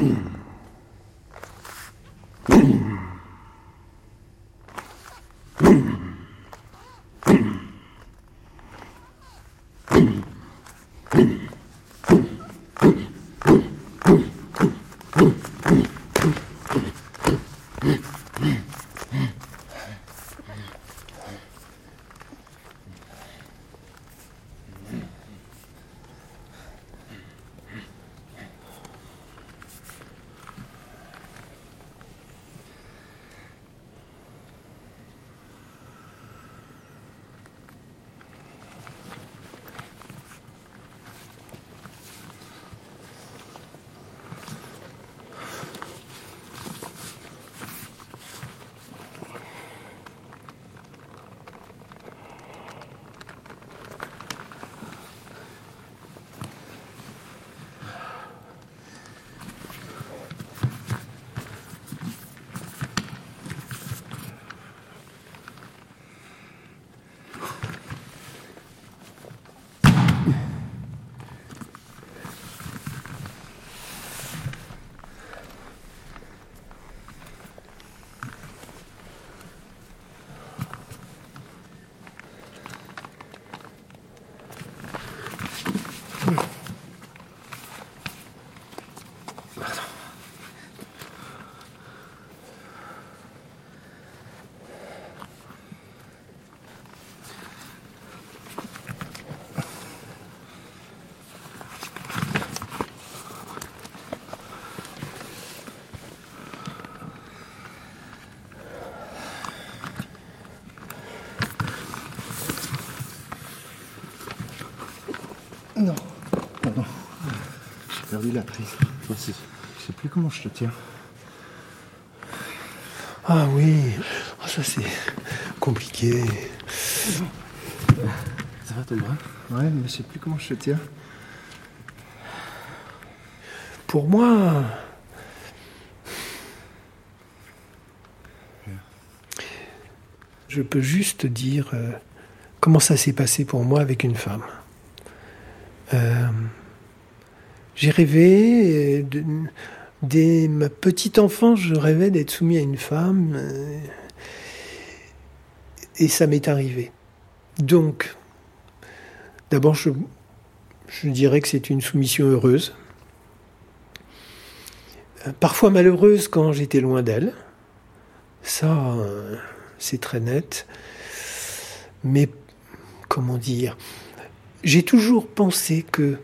Mm-hmm. Non, pardon. J'ai perdu la prise. Je je sais plus comment je te tiens. Ah oui, Ah, ça c'est compliqué. Ça va ton bras Ouais, mais je sais plus comment je te tiens. Pour moi, je peux juste dire euh, comment ça s'est passé pour moi avec une femme. Euh, J'ai rêvé, euh, dès ma petite enfance, je rêvais d'être soumis à une femme, euh, et ça m'est arrivé. Donc, d'abord, je, dirais que c'est une soumission heureuse. Parfois malheureuse quand j'étais loin d'elle. Ça, c'est très net. Mais, comment dire, j'ai toujours pensé que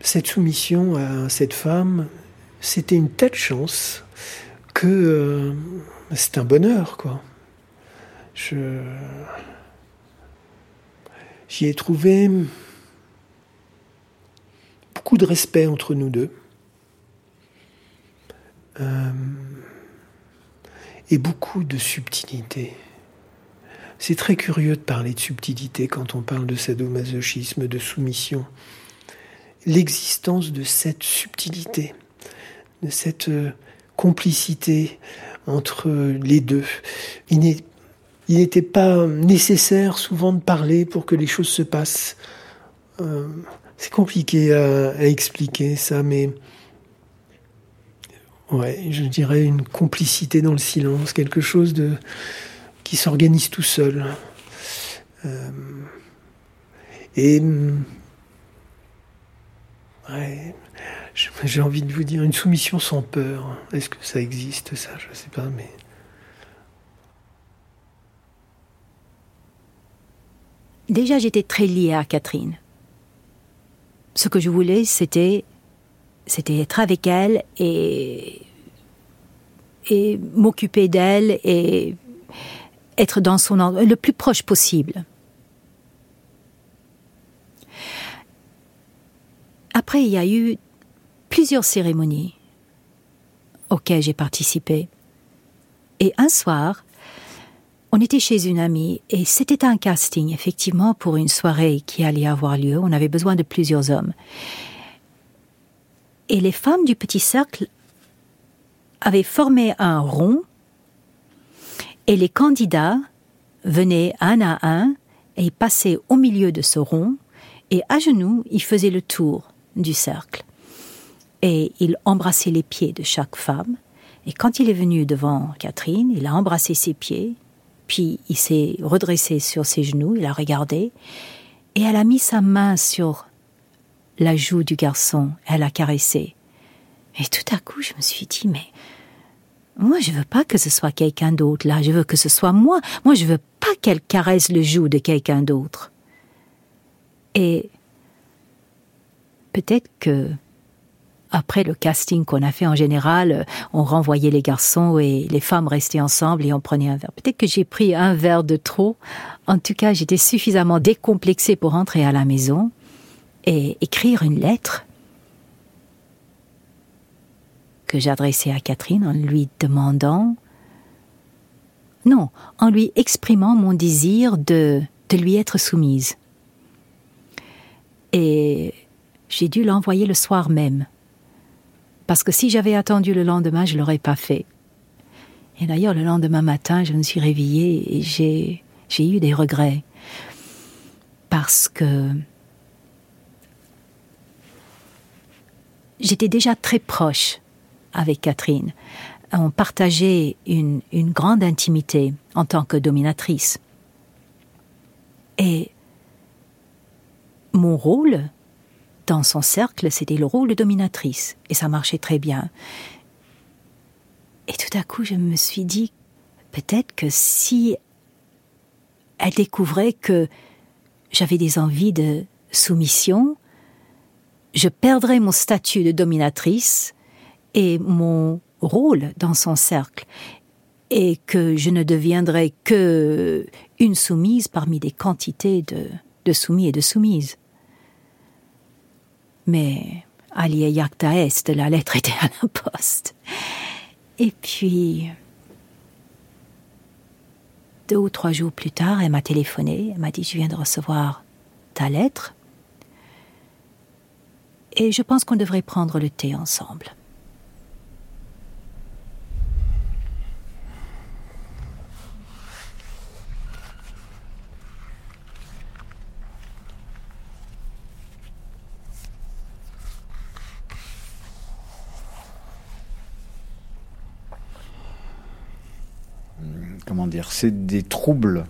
cette soumission à cette femme, c'était une telle chance que euh, c'est un bonheur, quoi. Je... J'y ai trouvé beaucoup de respect entre nous deux. Euh, et beaucoup de subtilité. C'est très curieux de parler de subtilité quand on parle de sadomasochisme, de soumission. L'existence de cette subtilité, de cette euh, complicité entre les deux. Il n'était pas nécessaire souvent de parler pour que les choses se passent. Euh, c'est compliqué à, à expliquer ça, mais ouais, je dirais une complicité dans le silence, quelque chose de qui s'organise tout seul. Euh, et hum, ouais, j'ai envie de vous dire une soumission sans peur. Est-ce que ça existe ça? Je sais pas, mais Déjà, j'étais très liée à Catherine. Ce que je voulais, c'était, c'était être avec elle et, et m'occuper d'elle et être dans son le plus proche possible. Après, il y a eu plusieurs cérémonies auxquelles j'ai participé. Et un soir, on était chez une amie et c'était un casting, effectivement, pour une soirée qui allait avoir lieu. On avait besoin de plusieurs hommes. Et les femmes du petit cercle avaient formé un rond et les candidats venaient un à un et passaient au milieu de ce rond et à genoux, ils faisaient le tour du cercle. et il embrassait les pieds de chaque femme. Et quand il est venu devant Catherine, il a embrassé ses pieds, puis il s'est redressé sur ses genoux, il a regardé, et elle a mis sa main sur la joue du garçon, elle a caressé. Et tout à coup, je me suis dit, mais moi, je veux pas que ce soit quelqu'un d'autre là, je veux que ce soit moi. Moi, je veux pas qu'elle caresse le joue de quelqu'un d'autre. Et peut-être que après le casting qu'on a fait en général, on renvoyait les garçons et les femmes restaient ensemble et on prenait un verre. Peut-être que j'ai pris un verre de trop. En tout cas, j'étais suffisamment décomplexée pour rentrer à la maison et écrire une lettre que j'adressais à Catherine en lui demandant non, en lui exprimant mon désir de, de lui être soumise. Et j'ai dû l'envoyer le soir même. Parce que si j'avais attendu le lendemain, je l'aurais pas fait. Et d'ailleurs, le lendemain matin, je me suis réveillée et j'ai eu des regrets. Parce que j'étais déjà très proche avec Catherine. On partageait une, une grande intimité en tant que dominatrice. Et mon rôle dans son cercle, c'était le rôle de dominatrice, et ça marchait très bien. Et tout à coup, je me suis dit, peut-être que si elle découvrait que j'avais des envies de soumission, je perdrais mon statut de dominatrice et mon rôle dans son cercle, et que je ne deviendrais que une soumise parmi des quantités de, de soumis et de soumises. Mais Alia Yakta Est, la lettre était à la poste. Et puis, deux ou trois jours plus tard, elle m'a téléphoné, elle m'a dit, je viens de recevoir ta lettre, et je pense qu'on devrait prendre le thé ensemble. Comment dire, c'est des troubles,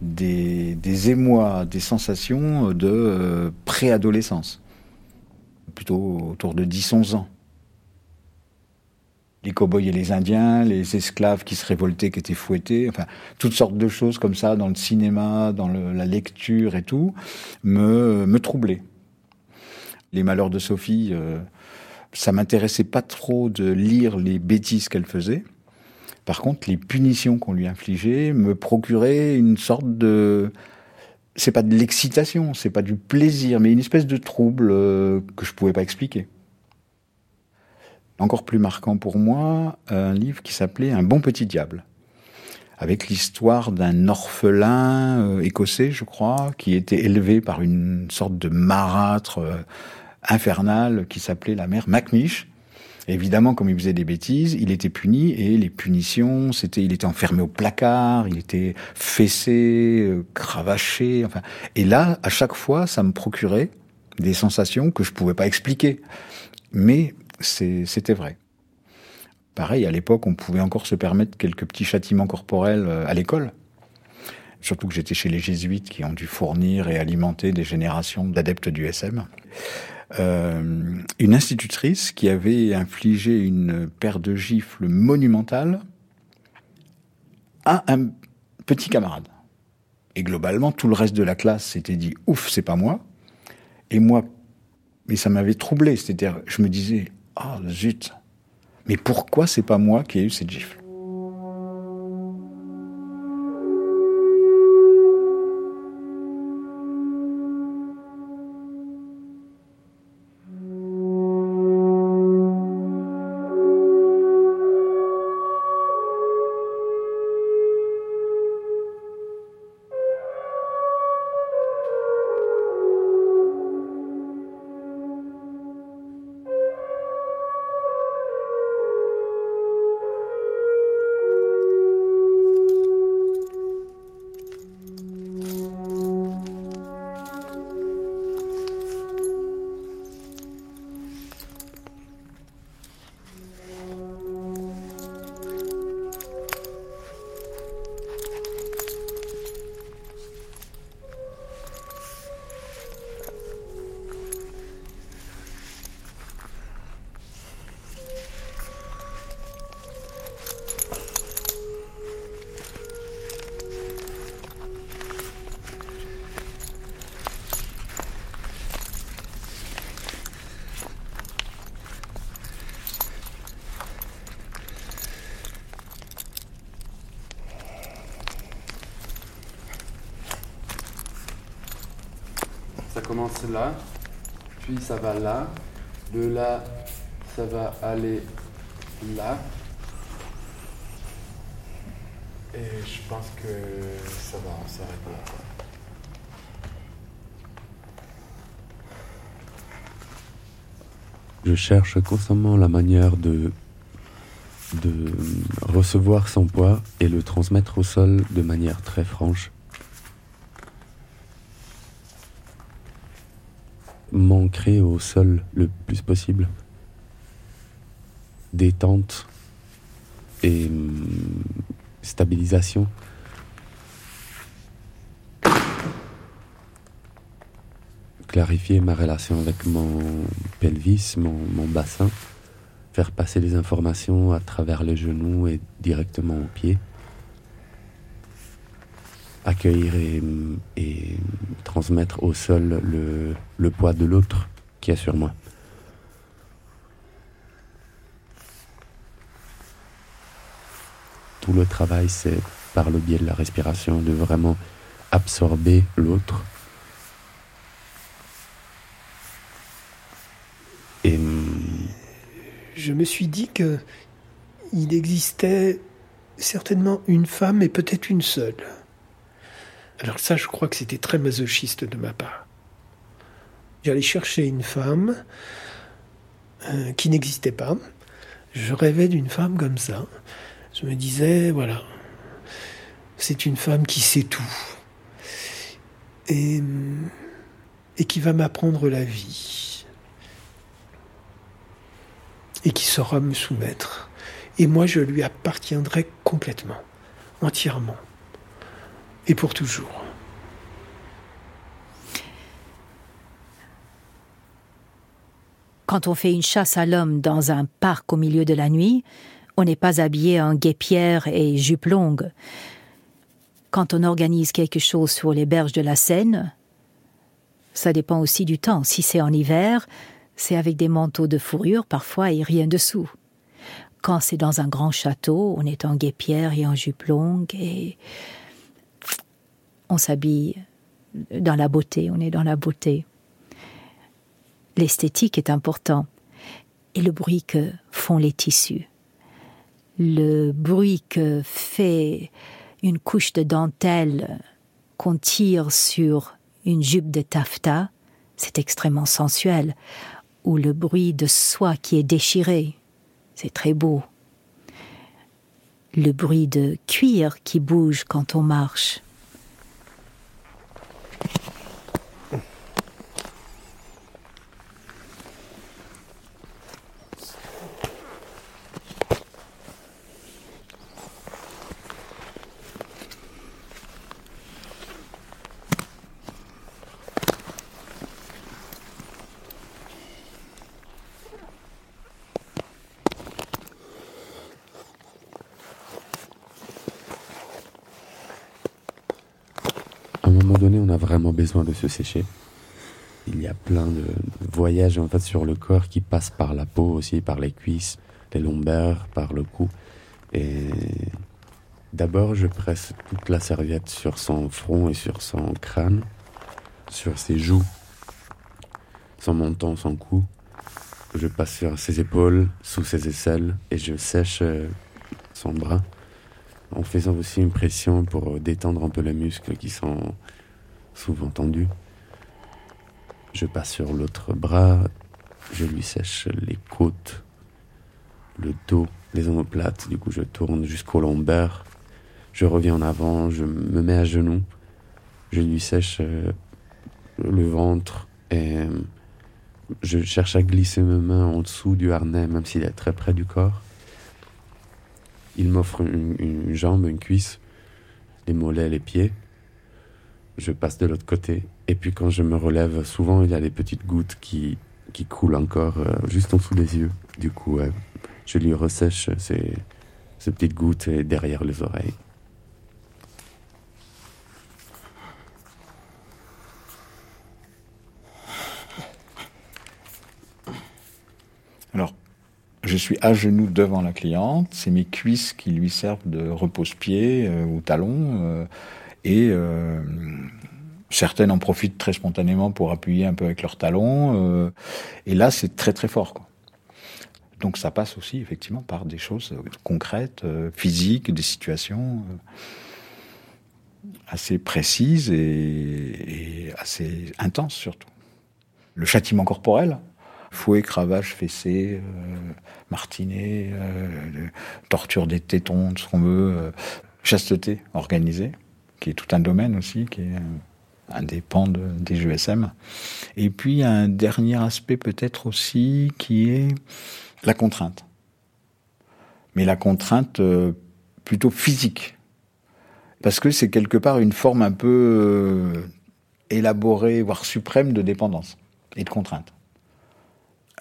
des, des, émois, des sensations de euh, préadolescence, plutôt autour de 10-11 ans. Les cow-boys et les Indiens, les esclaves qui se révoltaient, qui étaient fouettés, enfin, toutes sortes de choses comme ça dans le cinéma, dans la lecture et tout, me, me troublaient. Les malheurs de Sophie, euh, ça m'intéressait pas trop de lire les bêtises qu'elle faisait. Par contre, les punitions qu'on lui infligeait me procuraient une sorte de c'est pas de l'excitation, c'est pas du plaisir, mais une espèce de trouble euh, que je pouvais pas expliquer. Encore plus marquant pour moi, un livre qui s'appelait Un bon petit diable, avec l'histoire d'un orphelin euh, écossais, je crois, qui était élevé par une sorte de marâtre euh, infernal qui s'appelait la mère Macnish, évidemment, comme il faisait des bêtises, il était puni et les punitions, c'était, il était enfermé au placard, il était fessé, euh, cravaché, enfin. Et là, à chaque fois, ça me procurait des sensations que je pouvais pas expliquer, mais c'était vrai. Pareil, à l'époque, on pouvait encore se permettre quelques petits châtiments corporels euh, à l'école. Surtout que j'étais chez les jésuites qui ont dû fournir et alimenter des générations d'adeptes du SM. Euh, une institutrice qui avait infligé une paire de gifles monumentales à un petit camarade. Et globalement, tout le reste de la classe s'était dit ouf, c'est pas moi. Et moi, mais ça m'avait troublé. C'est-à-dire, je me disais ah zut, mais pourquoi c'est pas moi qui ai eu cette gifle? Commence là, puis ça va là, de là, ça va aller là. Et je pense que ça va s'arrêter là. Je cherche constamment la manière de, de recevoir son poids et le transmettre au sol de manière très franche. M'ancrer au sol le plus possible. Détente et hum, stabilisation. Clarifier ma relation avec mon pelvis, mon, bassin, faire passer les informations à travers les genoux et directement aux pieds, accueillir et, transmettre au sol le, poids de l'autre qui est sur moi. Tout le travail, c'est par le biais de la respiration, de vraiment absorber l'autre je me suis dit que il existait certainement une femme et peut-être une seule. Alors ça, je crois que c'était très masochiste de ma part. J'allais chercher une femme euh, qui n'existait pas. Je rêvais d'une femme comme ça. Je me disais, voilà, c'est une femme qui sait tout. Et, et qui va m'apprendre la vie et qui saura me soumettre. Et moi, je lui appartiendrai complètement, entièrement, et pour toujours. Quand on fait une chasse à l'homme dans un parc au milieu de la nuit, on n'est pas habillé en guépière et jupe longue. Quand on organise quelque chose sur les berges de la Seine, ça dépend aussi du temps. Si c'est en hiver, c'est avec des manteaux de fourrure parfois et rien dessous. Quand c'est dans un grand château, on est en guépière et en jupe longue et on s'habille dans la beauté, on est dans la beauté. L'esthétique est important et le bruit que font les tissus. Le bruit que fait une couche de dentelle qu'on tire sur une jupe de taffetas, c'est extrêmement sensuel ou le bruit de soie qui est déchiré. C'est très beau. Le bruit de cuir qui bouge quand on marche. vraiment besoin de se sécher. Il y a plein de voyages en fait sur le corps qui passent par la peau aussi, par les cuisses, les lombaires, par le cou. Et d'abord, je presse toute la serviette sur son front et sur son crâne, sur ses joues, son menton, son cou. Je passe sur ses épaules, sous ses aisselles, et je sèche euh, son bras en faisant aussi une pression pour détendre un peu les muscles qui sont souvent tendu. Je passe sur l'autre bras, je lui sèche les côtes, le dos, les omoplates, du coup je tourne jusqu'au lombaire, je reviens en avant, je me mets à genoux, je lui sèche euh, le ventre et euh, je cherche à glisser mes mains en dessous du harnais, même s'il est très près du corps. Il m'offre une, une jambe, une cuisse, les mollets, les pieds je passe de l'autre côté. Et puis quand je me relève, souvent il y a des petites gouttes qui, qui coulent encore euh, juste en dessous des yeux. Du coup, je lui ressèche ces, petites gouttes derrière les oreilles. Alors, je suis à genoux devant la cliente, c'est mes cuisses qui lui servent de repose-pied euh, ou talon. Et euh, Certaines en profitent très spontanément pour appuyer un peu avec leurs talons. euh, et là, c'est très très fort. Donc ça passe aussi effectivement par des choses euh, concrètes, physiques, des situations assez précises et, assez intenses surtout. Le châtiment corporel, fouet, cravache, fessé, martinet, torture des tétons, de ce qu'on veut, chasteté organisée, qui est tout un domaine aussi, qui est un, des pans de- des GSM. Et puis un dernier aspect peut-être aussi qui est la contrainte. Mais la contrainte euh, plutôt physique. Parce que c'est quelque part une forme un peu euh, élaborée, voire suprême de dépendance et de contrainte.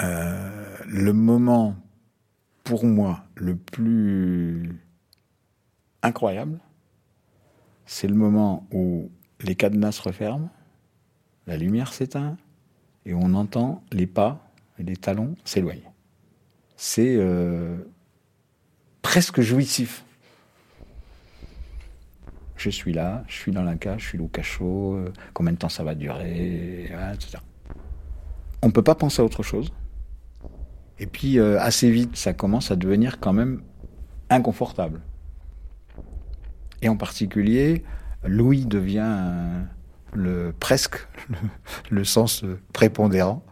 Euh, le moment, pour moi, le plus incroyable, c'est le moment où les cadenas se referment, la lumière s'éteint, et on entend les pas et les talons s'éloigner. C'est euh, presque jouissif. Je suis là, je suis dans cage, je suis au cachot, euh, combien de temps ça va durer, etc. On ne peut pas penser à autre chose. Et puis, euh, assez vite, ça commence à devenir quand même inconfortable. Et en particulier, Louis devient le, presque le, le sens prépondérant.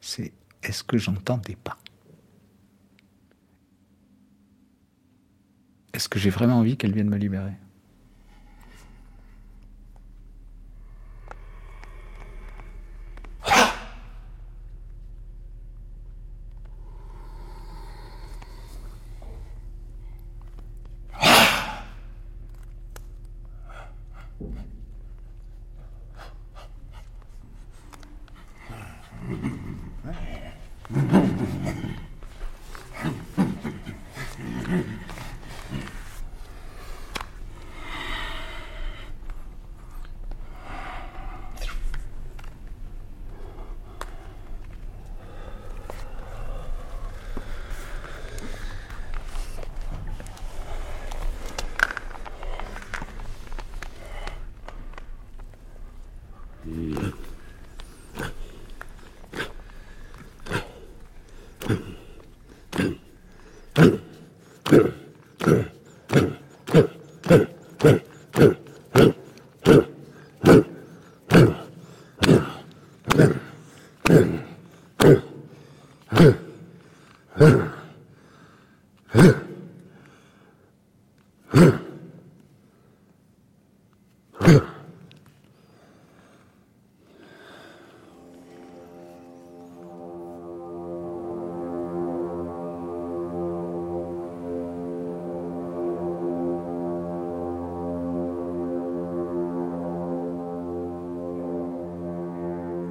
C'est est-ce que j'entends des pas? Est-ce que j'ai vraiment envie qu'elle vienne me libérer?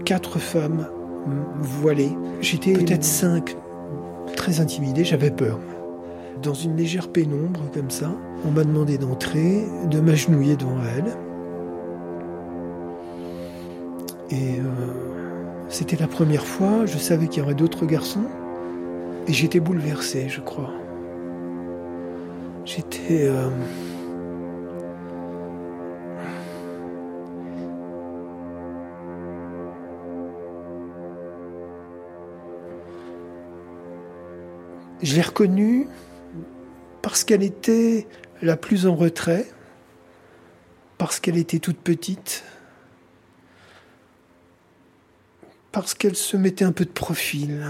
Quatre femmes mm, voilées. J'étais peut-être cinq, très intimidé, j'avais peur. Dans une légère pénombre comme ça, on m'a demandé d'entrer, de m'agenouiller devant elle. Et euh, c'était la première fois, je savais qu'il y aurait d'autres garçons. Et j'étais bouleversé, je crois. J'étais... euh, Je l'ai reconnue parce qu'elle était la plus en retrait, parce qu'elle était toute petite, parce qu'elle se mettait un peu de profil.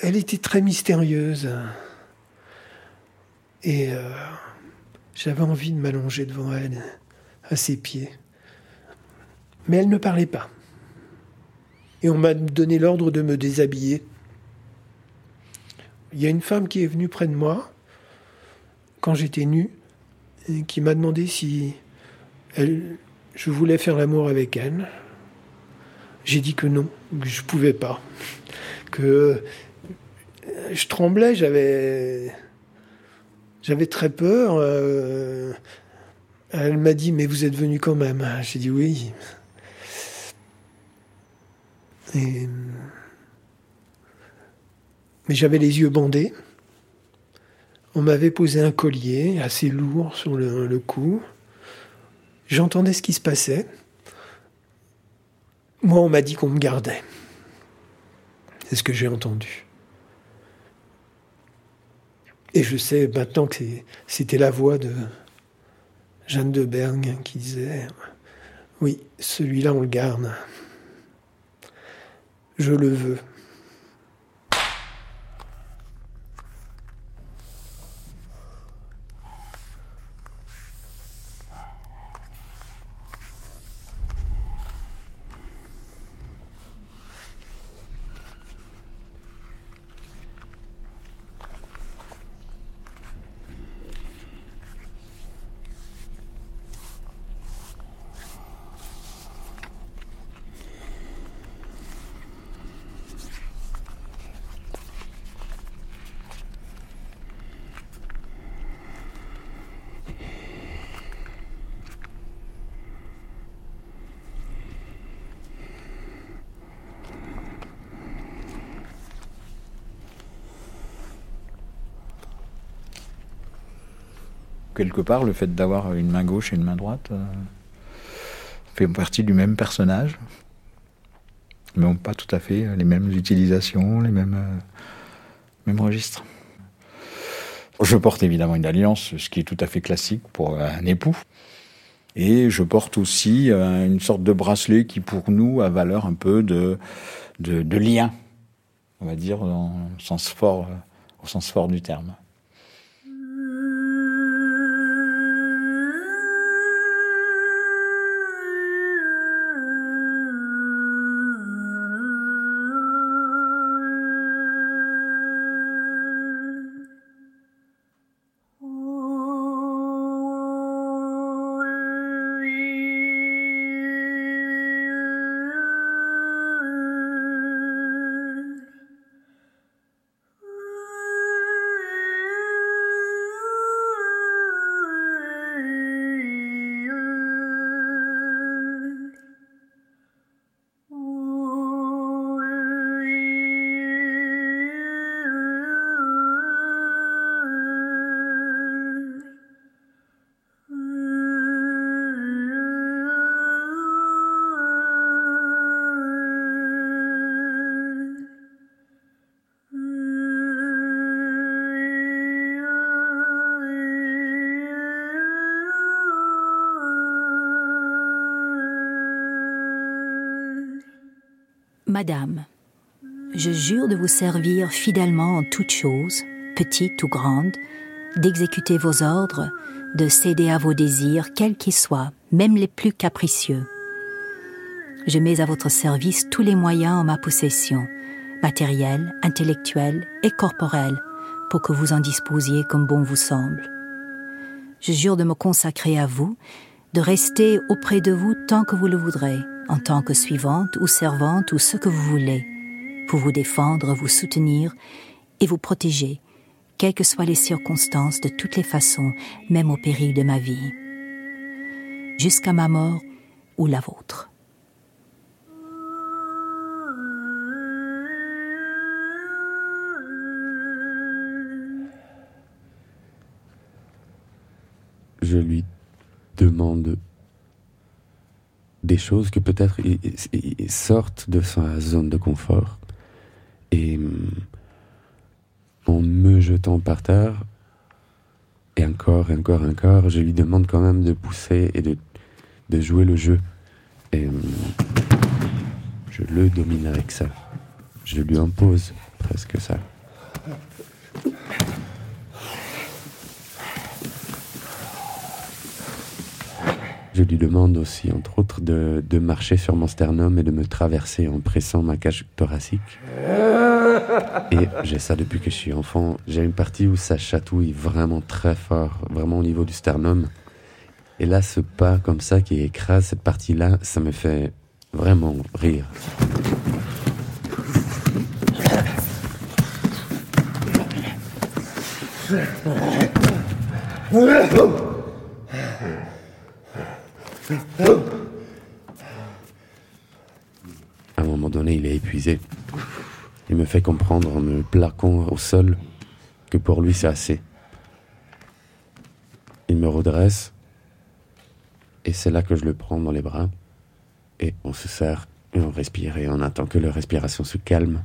Elle était très mystérieuse. Et euh, j'avais envie de m'allonger devant elle, à ses pieds. Mais elle ne parlait pas. Et on m'a donné l'ordre de me déshabiller. Il y a une femme qui est venue près de moi quand j'étais nu et qui m'a demandé si elle, je voulais faire l'amour avec elle. J'ai dit que non, que je pouvais pas, que je tremblais, j'avais j'avais très peur. euh, elle m'a dit mais vous êtes venu quand même? J'ai dit oui. Et mais j'avais les yeux bandés. On m'avait posé un collier assez lourd sur le, cou. J'entendais ce qui se passait. Moi, on m'a dit qu'on me gardait. C'est ce que j'ai entendu. Et je sais maintenant que c'était la voix de Jeanne de Bergue qui disait Oui, celui-là, on le garde. Je le veux. Quelque part, le fait d'avoir une main gauche et une main droite euh, fait partie du même personnage, mais n'ont pas tout à fait les mêmes utilisations, les mêmes, euh, mêmes registres. Je porte évidemment une alliance, ce qui est tout à fait classique pour un époux. Et je porte aussi euh, une sorte de bracelet qui, pour nous, a valeur un peu de, de, lien, on va dire, sens fort, au sens fort du terme. Madame, je jure de vous servir fidèlement en toutes choses, petites ou grandes, d'exécuter vos ordres, de céder à vos désirs, quels qu'ils soient, même les plus capricieux. Je mets à votre service tous les moyens en ma possession, matériels, intellectuels et corporels, pour que vous en disposiez comme bon vous semble. Je jure de me consacrer à vous, de rester auprès de vous tant que vous le voudrez, en tant que suivante ou servante ou ce que vous voulez, pour vous défendre, vous soutenir et vous protéger, quelles que soient les circonstances, de toutes les façons, même au péril de ma vie, jusqu'à ma mort ou la vôtre. Je lui demande des choses que peut-être sortent de sa zone de confort. Et mm, en me jetant par terre, et encore, et encore, encore, je lui demande quand même de pousser et de, de jouer le jeu. Et mm, je le domine avec ça. Je lui impose presque ça. Je lui demande aussi, entre autres, de, de, marcher sur mon sternum et de me traverser en pressant ma cage thoracique. Et j'ai ça depuis que je suis enfant. J'ai une partie où ça chatouille vraiment très fort, vraiment au niveau du sternum. Et là, ce pas comme ça qui écrase cette partie-là, ça me fait vraiment rire. À un moment donné, il est épuisé. Il me fait comprendre en me plaquant au sol que pour lui c'est assez. Il me redresse et c'est là que je le prends dans les bras et on se serre Et on respire et on attend que la respiration se calme.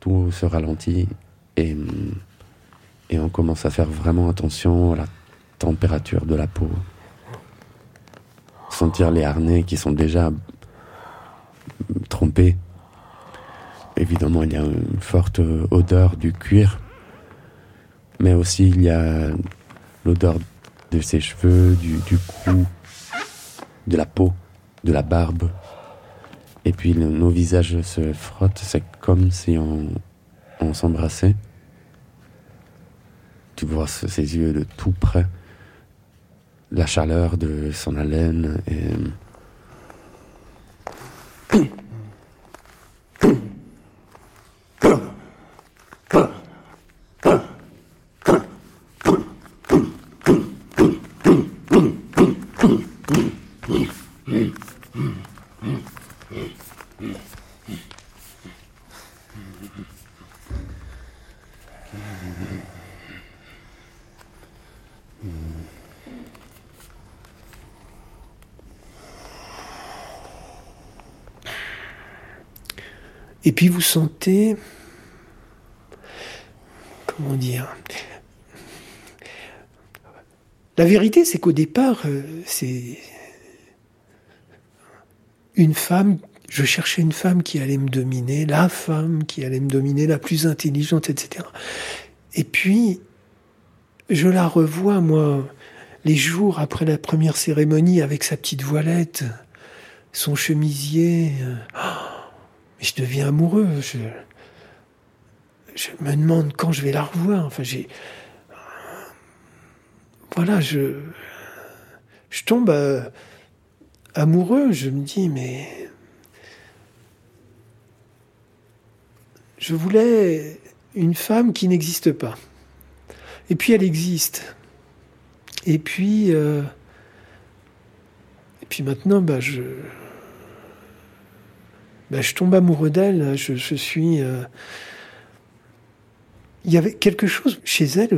Tout se ralentit et, et on commence à faire vraiment attention à la température de la peau. Sentir les harnais qui sont déjà trompés. Évidemment, il y a une forte odeur du cuir, mais aussi il y a l'odeur de ses cheveux, du, du cou, de la peau, de la barbe. Et puis nos visages se frottent, c'est comme si on, on s'embrassait. Tu vois ses yeux de tout près, la chaleur de son haleine et... Et puis vous sentez, comment dire, la vérité c'est qu'au départ, euh, c'est une femme, je cherchais une femme qui allait me dominer, la femme qui allait me dominer, la plus intelligente, etc. Et puis, je la revois, moi, les jours après la première cérémonie avec sa petite voilette, son chemisier. euh, je deviens amoureux. Je, me demande quand je vais la revoir. Enfin, j'ai. Voilà, je. Je tombe euh, amoureux. Je me dis, mais. Je voulais une femme qui n'existe pas. Et puis elle existe. Et puis. euh, et puis maintenant, bah, je. Ben, je tombe amoureux d'elle. Je, suis. euh, Il y avait quelque chose chez elle,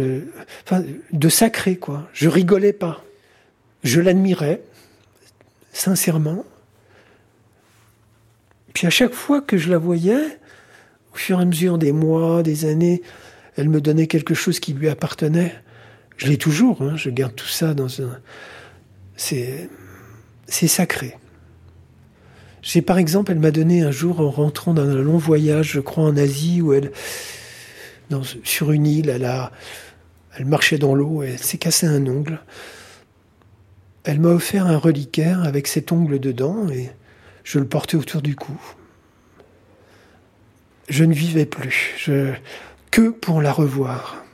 euh, de sacré, quoi. Je rigolais pas. Je l'admirais, sincèrement. Puis à chaque fois que je la voyais, au fur et à mesure des mois, des années, elle me donnait quelque chose qui lui appartenait. Je l'ai toujours, hein, je garde tout ça dans un. C'est. C'est sacré. Par exemple, elle m'a donné un jour en rentrant d'un long voyage, je crois en Asie, où elle, sur une île, elle marchait dans l'eau et elle s'est cassé un ongle. Elle m'a offert un reliquaire avec cet ongle dedans et je le portais autour du cou. Je ne vivais plus, que pour la revoir.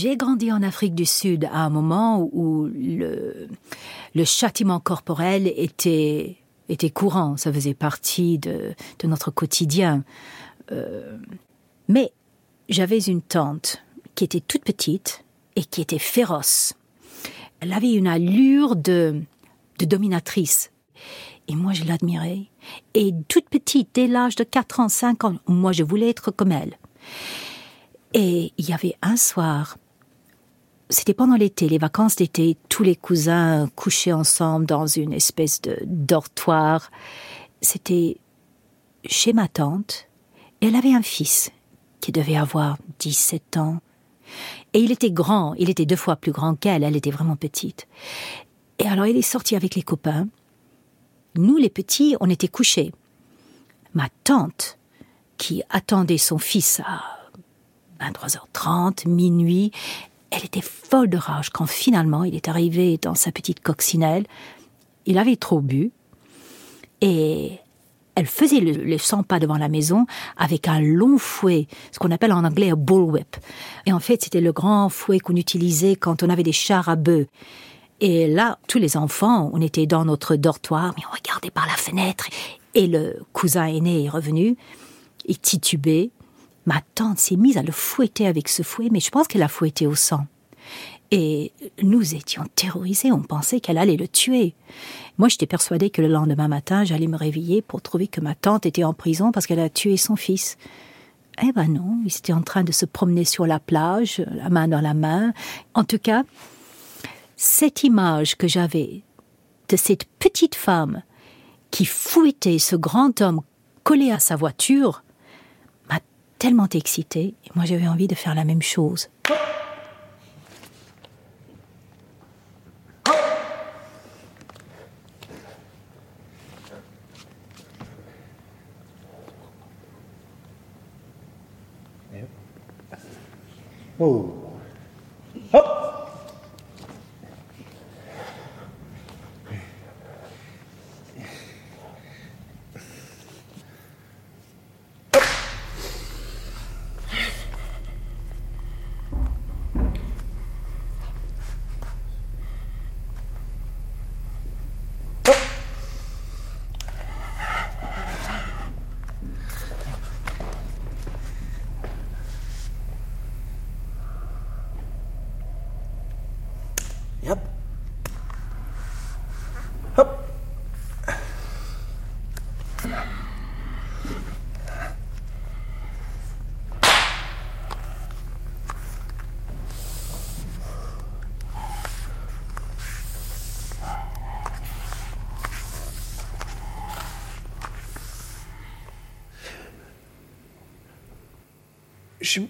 J'ai grandi en Afrique du Sud à un moment où le, châtiment corporel était, courant, ça faisait partie de, de notre quotidien. Euh, mais j'avais une tante qui était toute petite et qui était féroce. Elle avait une allure de, de dominatrice. Et moi, je l'admirais. Et toute petite, dès l'âge de 4 ans, 5 ans, moi, je voulais être comme elle. Et il y avait un soir c'était pendant l'été, les vacances d'été, tous les cousins couchaient ensemble dans une espèce de dortoir. C'était chez ma tante, et elle avait un fils qui devait avoir 17 ans. Et il était grand, il était deux fois plus grand qu'elle, elle était vraiment petite. Et alors il est sorti avec les copains. Nous, les petits, on était couchés. Ma tante, qui attendait son fils à 23h30, minuit, elle était folle de rage quand finalement il est arrivé dans sa petite coccinelle. Il avait trop bu et elle faisait le, 100 pas devant la maison avec un long fouet, ce qu'on appelle en anglais un bullwhip. Et en fait, c'était le grand fouet qu'on utilisait quand on avait des chars à bœufs. Et là, tous les enfants, on était dans notre dortoir, mais on regardait par la fenêtre. Et le cousin aîné est revenu, il titubait, Ma tante s'est mise à le fouetter avec ce fouet, mais je pense qu'elle a fouetté au sang. Et nous étions terrorisés, on pensait qu'elle allait le tuer. Moi, j'étais persuadée que le lendemain matin, j'allais me réveiller pour trouver que ma tante était en prison parce qu'elle a tué son fils. Eh ben non, ils étaient en train de se promener sur la plage, la main dans la main. En tout cas, cette image que j'avais de cette petite femme qui fouettait ce grand homme collé à sa voiture, tellement excité, et moi j'avais envie de faire la même chose.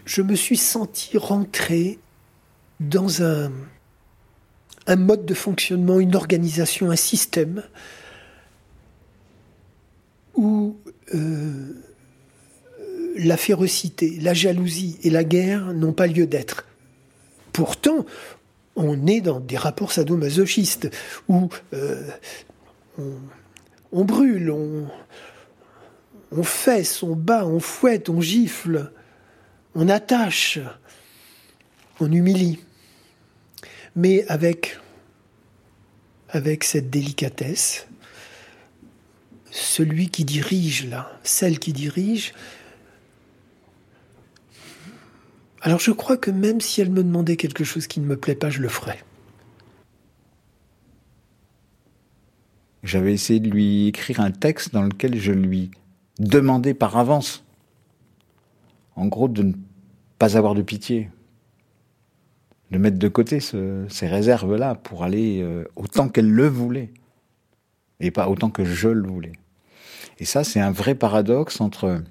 Je, me suis senti rentrer dans un, mode de fonctionnement, une organisation, un système où euh, la férocité, la jalousie et la guerre n'ont pas lieu d'être. Pourtant, on est dans des rapports sadomasochistes où euh, on, brûle, on fesse, on bat, on fouette, on gifle on attache, on humilie, mais avec, cette délicatesse, celui qui dirige là, celle qui dirige, alors je crois que même si elle me demandait quelque chose qui ne me plaît pas, je le ferais. J'avais essayé de lui écrire un texte dans lequel je lui demandais par avance en gros, de ne pas avoir de pitié, de mettre de côté ces réserves-là pour aller euh, autant qu'elle le voulait, et pas autant que je le voulais. Et ça, c'est un vrai paradoxe entre,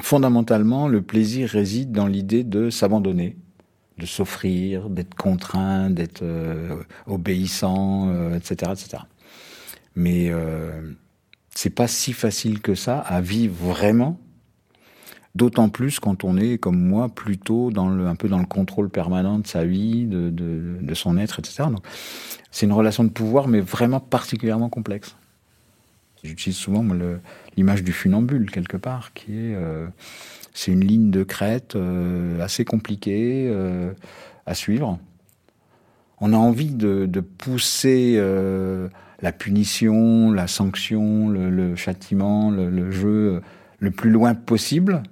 fondamentalement, le plaisir réside dans l'idée de s'abandonner, de s'offrir, d'être contraint, d'être euh, obéissant, etc., euh, etc. Mais c'est pas si facile que ça à vivre vraiment D'autant plus quand on est, comme moi, plutôt dans le, un peu dans le contrôle permanent de sa vie, de, son être, etc. Donc, c'est une relation de pouvoir, mais vraiment particulièrement complexe. J'utilise souvent l'image du funambule, quelque part, qui est... Euh, c'est une ligne de crête euh, assez compliquée euh, à suivre. On a envie de, pousser la punition, la sanction, le, châtiment, le, jeu le plus loin possible,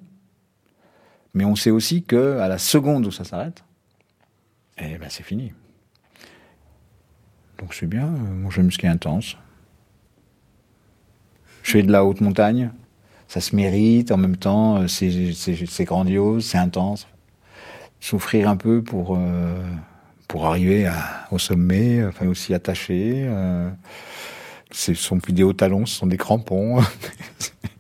mais on sait aussi que à la seconde où ça s'arrête, eh ben c'est fini. Donc c'est bien, mon jeu musclé intense. Je fais de la haute montagne, ça se mérite, en même temps euh, c'est grandiose, c'est intense. Souffrir un peu pour, euh, pour arriver au sommet, enfin aussi attaché. Euh, ce sont plus des hauts talons, ce sont des crampons.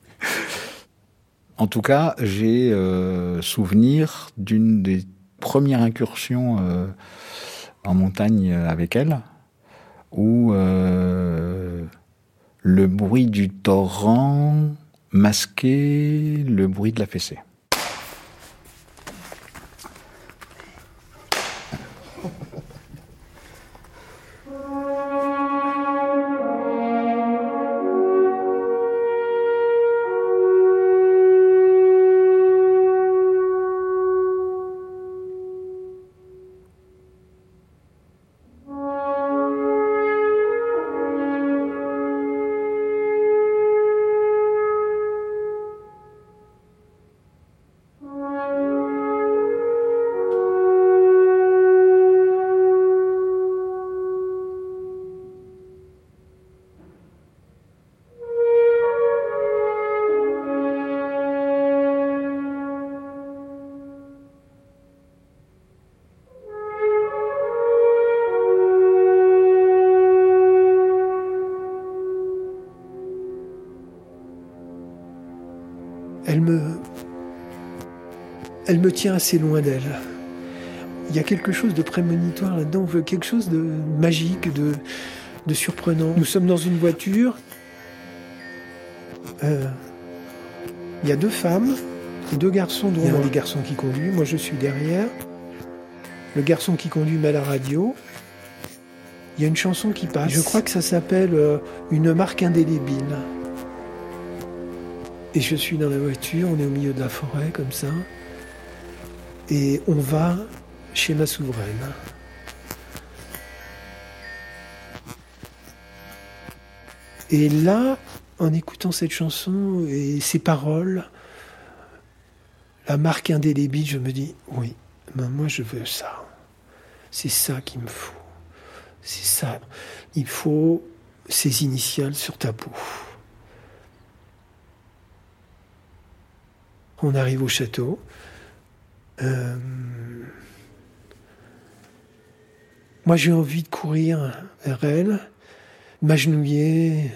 en tout cas, j'ai euh, souvenir d'une des premières incursions euh, en montagne avec elle, où euh, le bruit du torrent masquait le bruit de la fessée. Me tient assez loin d'elle. Il y a quelque chose de prémonitoire là-dedans, quelque chose de magique, de, de surprenant. Nous sommes dans une voiture. Euh, il y a deux femmes et deux garçons. Dont il y a un des garçons qui conduit, moi je suis derrière. Le garçon qui conduit met la radio. Il y a une chanson qui passe. Je crois que ça s'appelle euh, Une marque indélébile. Et je suis dans la voiture, on est au milieu de la forêt comme ça et on va chez ma souveraine. Et là, en écoutant cette chanson et ses paroles, la marque indélébile, je me dis, oui, ben moi je veux ça. C'est ça qu'il me faut. C'est ça. Il faut ces initiales sur ta peau. On arrive au château. Euh, moi, j'ai envie de courir vers elle, m'agenouiller,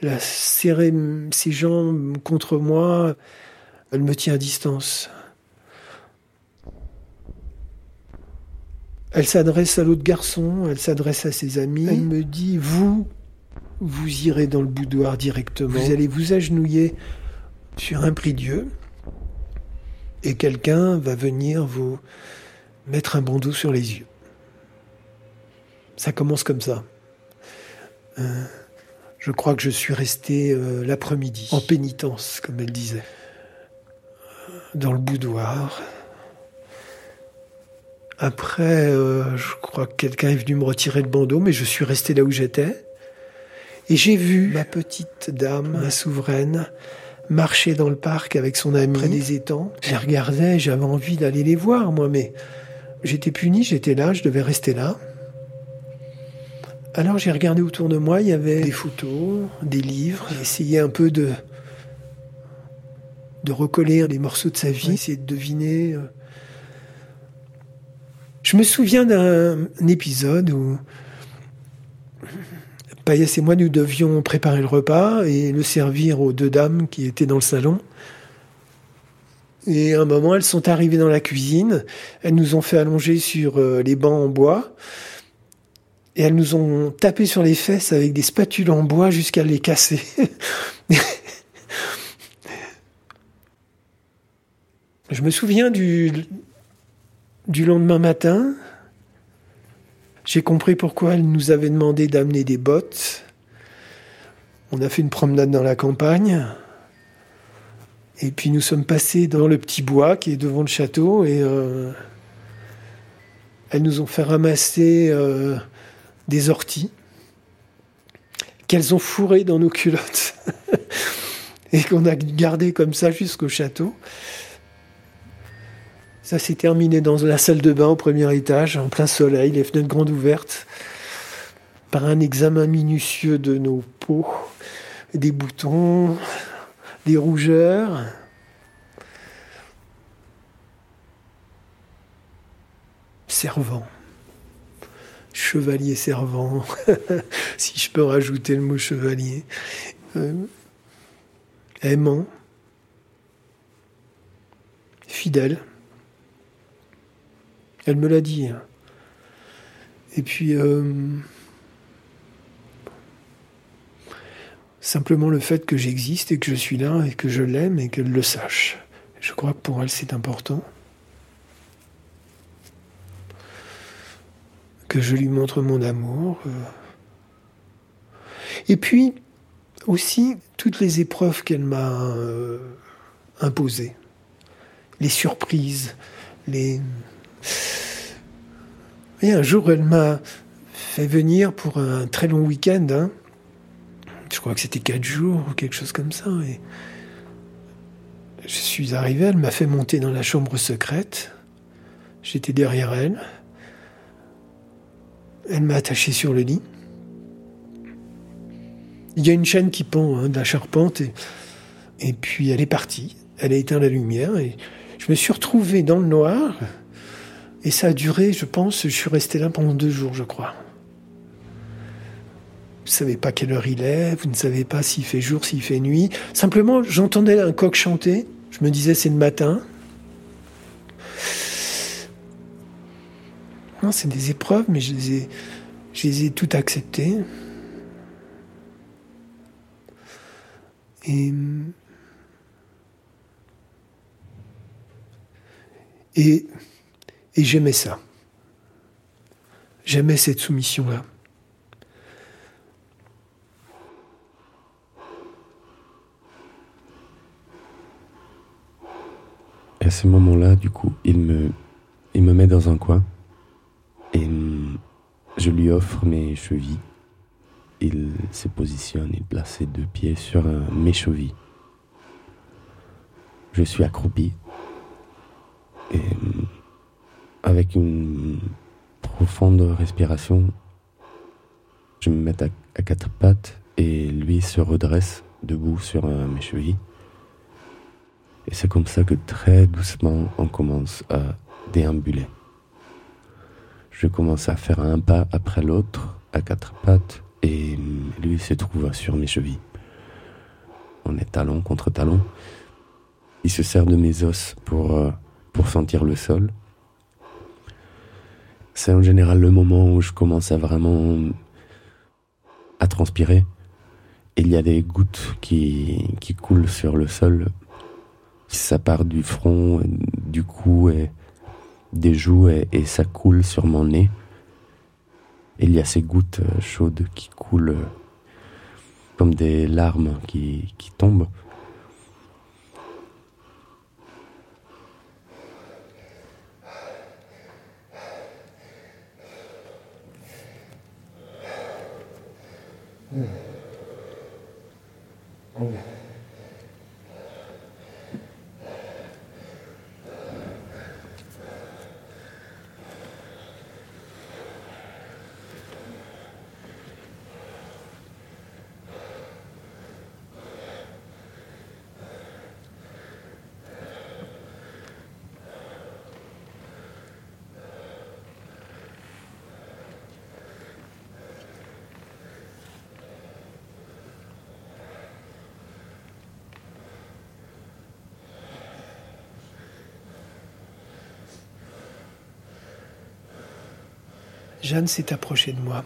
la serrer ses jambes contre moi. Elle me tient à distance. Elle s'adresse à l'autre garçon, elle s'adresse à ses amis. Elle me dit Vous, vous irez dans le boudoir directement. Vous allez vous agenouiller sur un prie-dieu et quelqu'un va venir vous mettre un bandeau sur les yeux. Ça commence comme ça. Euh, je crois que je suis resté euh, l'après-midi, en pénitence, comme elle disait, dans le boudoir. Après, euh, je crois que quelqu'un est venu me retirer le bandeau, mais je suis resté là où j'étais. Et j'ai vu ma petite dame, ma souveraine, marcher dans le parc avec son ami près des étangs. Je les regardais, j'avais envie d'aller les voir, moi, mais j'étais puni, j'étais là, je devais rester là. Alors j'ai regardé autour de moi, il y avait des photos, des livres, j'ai essayé un peu de de recoller les morceaux de sa vie, essayer de deviner. Euh. Je me souviens d'un épisode où Payas et moi, nous devions préparer le repas et le servir aux deux dames qui étaient dans le salon. Et à un moment, elles sont arrivées dans la cuisine. Elles nous ont fait allonger sur euh, les bancs en bois. Et elles nous ont tapé sur les fesses avec des spatules en bois jusqu'à les casser. Je me souviens du, du lendemain matin. J'ai compris pourquoi elle nous avait demandé d'amener des bottes. On a fait une promenade dans la campagne. Et puis nous sommes passés dans le petit bois qui est devant le château et euh, elles nous ont fait ramasser euh, des orties qu'elles ont fourrées dans nos culottes et qu'on a gardé comme ça jusqu'au château. Ça s'est terminé dans la salle de bain au premier étage, en plein soleil, les fenêtres grandes ouvertes, par un examen minutieux de nos peaux, des boutons, des rougeurs. Servant. chevalier servant, si je peux rajouter le mot chevalier, euh, aimant, fidèle. Elle me l'a dit. Hein. Et puis, euh, simplement le fait que j'existe et que je suis là et que je l'aime et qu'elle le sache. Je crois que pour elle, c'est important. Que je lui montre mon amour. Euh. Et puis, aussi, toutes les épreuves qu'elle m'a euh, imposées. Les surprises, les un jour, elle m'a fait venir pour un très long week-end. Hein. Je crois que c'était quatre jours ou quelque chose comme ça. Et je suis arrivé, elle m'a fait monter dans la chambre secrète. J'étais derrière elle. Elle m'a attaché sur le lit. Il y a une chaîne qui pend hein, de la charpente et, et puis elle est partie. Elle a éteint la lumière et je me suis retrouvé dans le noir et ça a duré, je pense, je suis resté là pendant deux jours, je crois. Vous ne savez pas quelle heure il est, vous ne savez pas s'il fait jour, s'il fait nuit. Simplement, j'entendais un coq chanter. Je me disais, c'est le matin. Non, c'est des épreuves, mais je les ai, je les ai toutes acceptées. Et, et et j'aimais ça. J'aimais cette soumission-là. À ce moment-là, du coup, il me, il me met dans un coin et je lui offre mes chevilles. Il se positionne, il place ses deux pieds sur mes chevilles. Je suis accroupi et avec une profonde respiration, je me mets à, quatre pattes et lui se redresse debout sur euh, mes chevilles. Et c'est comme ça que très doucement on commence à déambuler. Je commence à faire un pas après l'autre à quatre pattes et lui se trouve sur mes chevilles. On est talon contre talon. Il se sert de mes os pour, euh, pour sentir le sol c'est en général le moment où je commence à vraiment à transpirer. Il y a des gouttes qui, qui coulent sur le sol. Ça part du front, du cou et des joues et, ça coule sur mon nez. il y a ces gouttes chaudes qui coulent comme des larmes qui, qui tombent. S'est approchée de moi.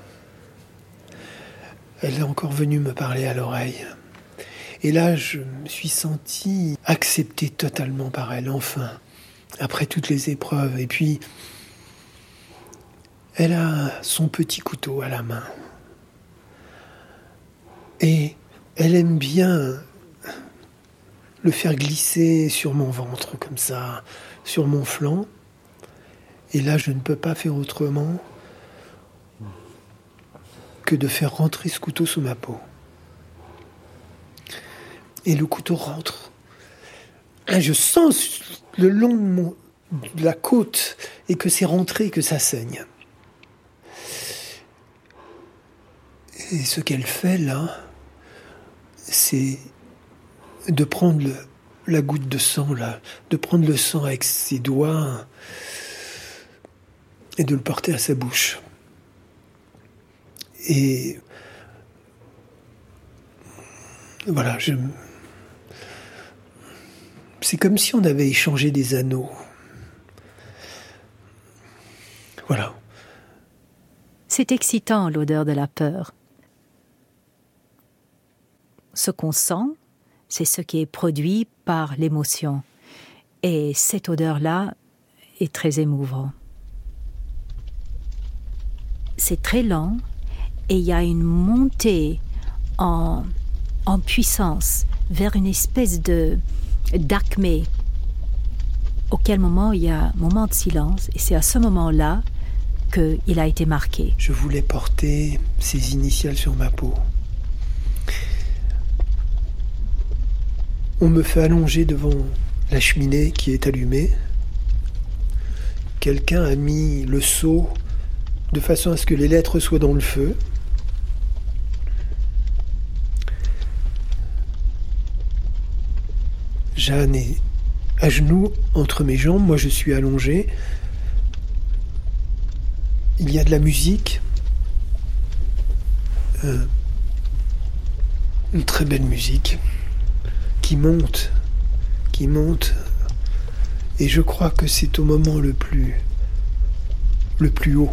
Elle est encore venue me parler à l'oreille. Et là, je me suis senti accepté totalement par elle, enfin, après toutes les épreuves. Et puis, elle a son petit couteau à la main. Et elle aime bien le faire glisser sur mon ventre, comme ça, sur mon flanc. Et là, je ne peux pas faire autrement que de faire rentrer ce couteau sous ma peau. Et le couteau rentre. Je sens le long de la côte et que c'est rentré, que ça saigne. Et ce qu'elle fait là, c'est de prendre la goutte de sang là, de prendre le sang avec ses doigts et de le porter à sa bouche Et voilà, je... c'est comme si on avait échangé des anneaux. Voilà. C'est excitant l'odeur de la peur. Ce qu'on sent, c'est ce qui est produit par l'émotion. Et cette odeur-là est très émouvant. C'est très lent et il y a une montée en, en puissance vers une espèce de d'acmé auquel moment il y a un moment de silence et c'est à ce moment-là qu'il a été marqué. Je voulais porter ces initiales sur ma peau. On me fait allonger devant la cheminée qui est allumée. Quelqu'un a mis le seau de façon à ce que les lettres soient dans le feu. Jeanne est à genoux entre mes jambes, moi je suis allongé. Il y a de la musique. Euh, une très belle musique qui monte, qui monte. Et je crois que c'est au moment le plus, le plus haut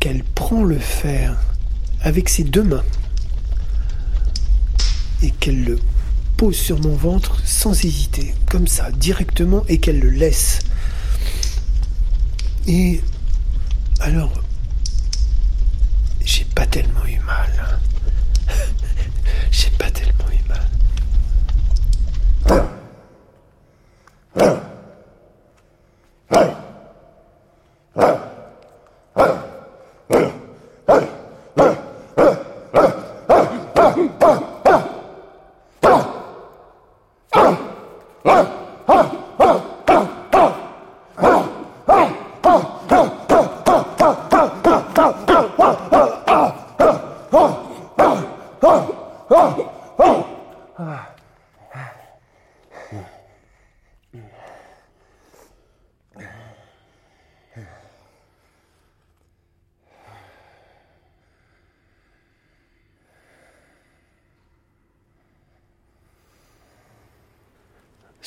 qu'elle prend le fer avec ses deux mains et qu'elle le sur mon ventre sans hésiter, comme ça, directement, et qu'elle le laisse. Et alors, j'ai pas tellement eu mal. j'ai pas tellement eu mal.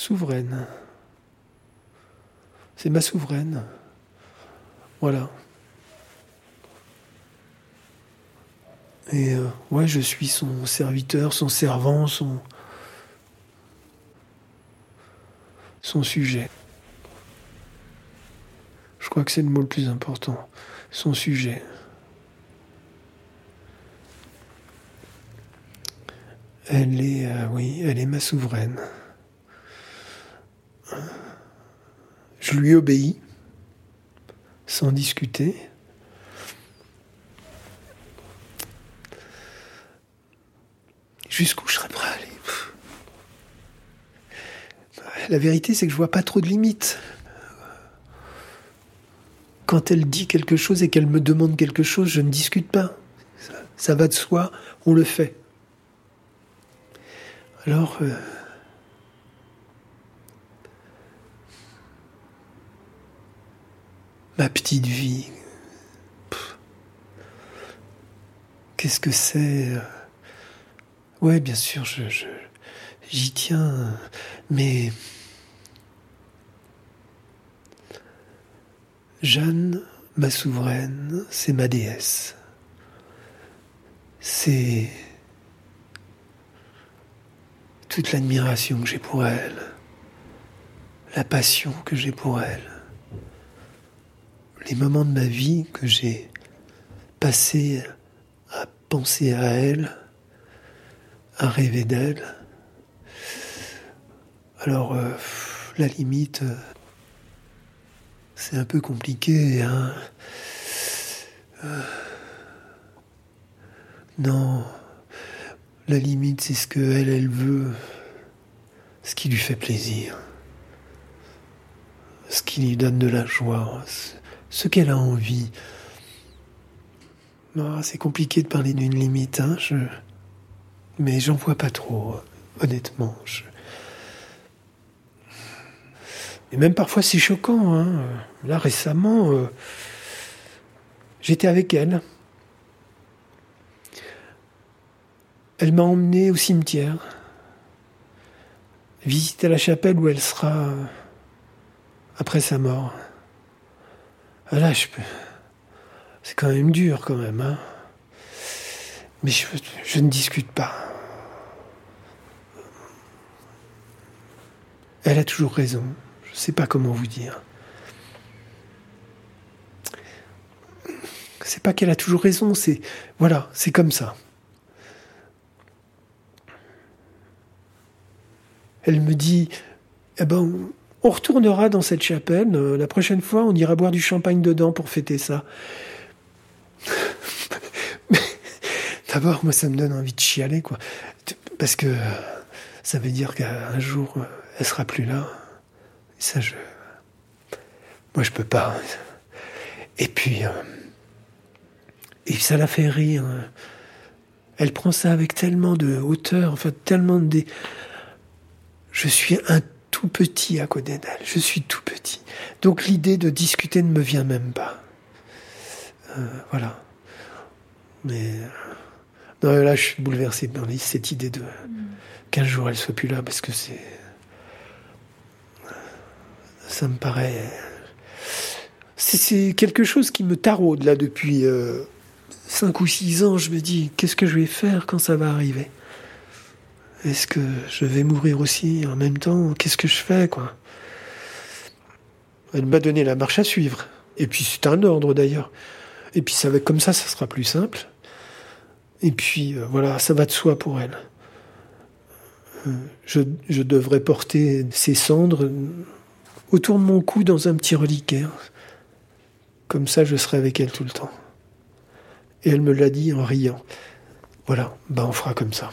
souveraine. C'est ma souveraine. Voilà. Et euh, ouais, je suis son serviteur, son servant, son son sujet. Je crois que c'est le mot le plus important. Son sujet. Elle est, euh, oui, elle est ma souveraine. Lui obéis, sans discuter. Jusqu'où je serais prêt à aller? La vérité, c'est que je vois pas trop de limites. Quand elle dit quelque chose et qu'elle me demande quelque chose, je ne discute pas. Ça, va de soi, on le fait. Alors, euh, ma petite vie. Qu'est-ce que c'est euh? Ouais, bien sûr, je, j'y tiens, mais Jeanne, ma souveraine, c'est ma déesse. C'est toute l'admiration que j'ai pour elle, la passion que j'ai pour elle les moments de ma vie que j'ai passés à penser à elle, à rêver d'elle. Alors, euh, la limite, euh, c'est un peu compliqué. Hein euh, non, la limite, c'est ce que elle, elle veut, ce qui lui fait plaisir, ce qui lui donne de la joie, ce qu'elle a envie. c'est compliqué de parler d'une limite, hein, je... mais j'en vois pas trop, honnêtement. Et même parfois c'est choquant. Hein. Là récemment, euh, J'étais avec elle. Elle m'a emmené au cimetière, visiter la chapelle où elle sera après sa mort. Ah là, c'est quand même dur quand même. Hein Mais je, je ne discute pas. Elle a toujours raison. Je ne sais pas comment vous dire. C'est pas qu'elle a toujours raison, c'est voilà, c'est comme ça. Elle me dit Eh ben, on retournera dans cette chapelle. Euh, la prochaine fois, on ira boire du champagne dedans pour fêter ça. D'abord, moi, ça me donne envie de chialer, quoi. Parce que ça veut dire qu'un jour, elle sera plus là. ça, je. Moi, je peux pas. Et puis. Euh, et ça la fait rire. Elle prend ça avec tellement de hauteur, enfin, tellement de. Je suis un tout petit à côté d'elle. Je suis tout petit. Donc l'idée de discuter ne me vient même pas. Euh, voilà. Mais non, là, je suis bouleversé dans cette idée de qu'un jour elle soit plus là, parce que c'est, ça me paraît, c'est quelque chose qui me taraude là depuis euh, cinq ou six ans. Je me dis, qu'est-ce que je vais faire quand ça va arriver? Est-ce que je vais mourir aussi en même temps Qu'est-ce que je fais, quoi? Elle m'a donné la marche à suivre. Et puis c'est un ordre d'ailleurs. Et puis ça va comme ça, ça sera plus simple. Et puis euh, voilà, ça va de soi pour elle. Euh, je, je, devrais porter ses cendres autour de mon cou dans un petit reliquaire. Comme ça, je serai avec elle tout le temps. Et elle me l'a dit en riant. Voilà, ben on fera comme ça.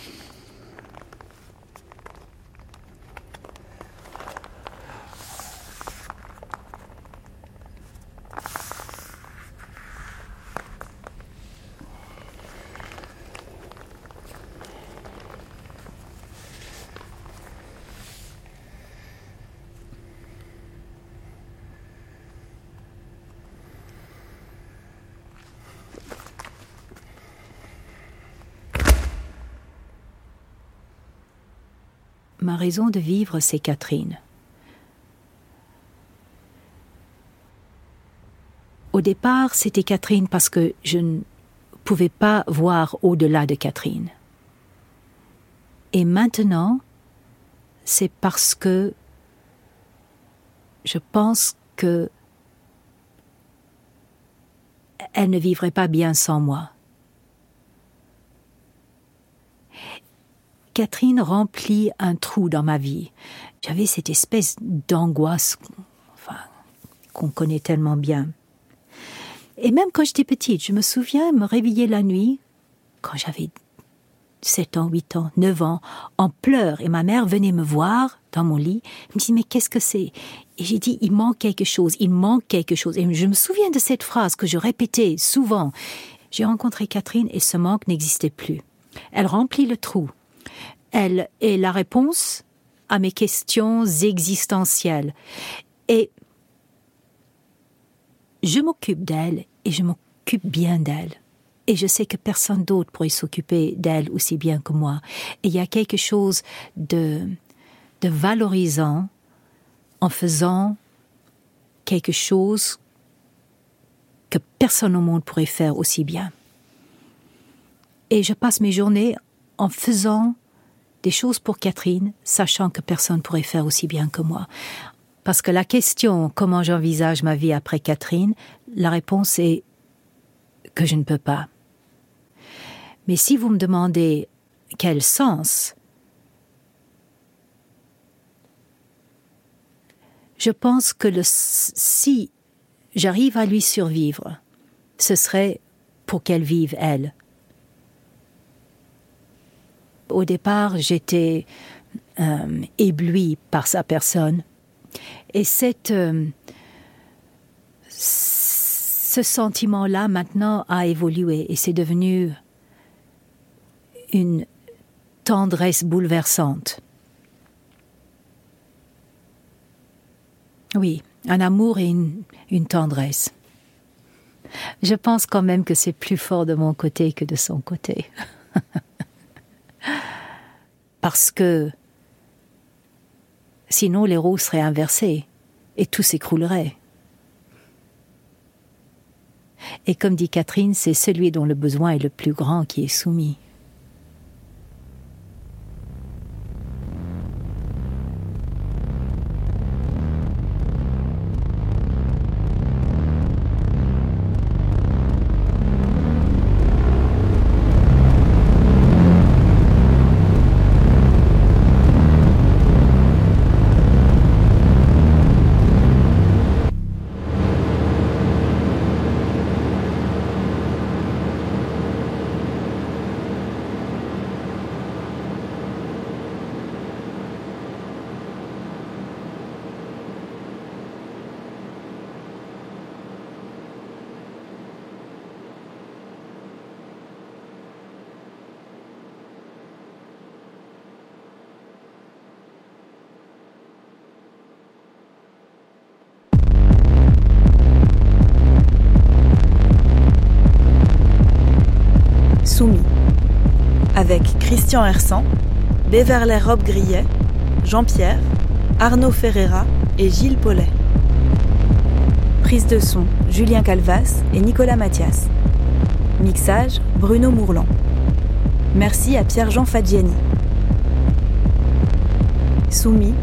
Ma raison de vivre, c'est Catherine. Au départ, c'était Catherine parce que je ne pouvais pas voir au-delà de Catherine. Et maintenant, c'est parce que je pense que elle ne vivrait pas bien sans moi. Catherine remplit un trou dans ma vie. J'avais cette espèce d'angoisse qu'on connaît tellement bien. Et même quand j'étais petite, je me souviens me réveiller la nuit, quand j'avais 7 ans, 8 ans, 9 ans, en pleurs, et ma mère venait me voir dans mon lit, me dit mais qu'est-ce que c'est? Et j'ai dit il manque quelque chose, il manque quelque chose. Et je me souviens de cette phrase que je répétais souvent. J'ai rencontré Catherine et ce manque n'existait plus. Elle remplit le trou elle est la réponse à mes questions existentielles. Et je m'occupe d'elle et je m'occupe bien d'elle. Et je sais que personne d'autre pourrait s'occuper d'elle aussi bien que moi. Et il y a quelque chose de, de valorisant en faisant quelque chose que personne au monde pourrait faire aussi bien. Et je passe mes journées en faisant des choses pour Catherine, sachant que personne pourrait faire aussi bien que moi. Parce que la question comment j'envisage ma vie après Catherine, la réponse est que je ne peux pas. Mais si vous me demandez quel sens, je pense que si j'arrive à lui survivre, ce serait pour qu'elle vive elle, au départ, j'étais euh, éblouie par sa personne. Et cette, euh, ce sentiment-là, maintenant, a évolué et c'est devenu une tendresse bouleversante. Oui, un amour et une, une tendresse. Je pense quand même que c'est plus fort de mon côté que de son côté. Parce que sinon les roues seraient inversées et tout s'écroulerait. Et comme dit Catherine, c'est celui dont le besoin est le plus grand qui est soumis. Christian Hersan, Béverlet Rob Grillet, Jean-Pierre, Arnaud Ferreira et Gilles Paulet. Prise de son Julien Calvas et Nicolas Mathias. Mixage Bruno Mourlan. Merci à Pierre-Jean Fadjiani. Soumis,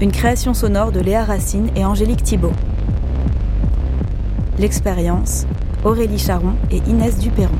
une création sonore de Léa Racine et Angélique Thibault. L'expérience, Aurélie Charon et Inès Duperron.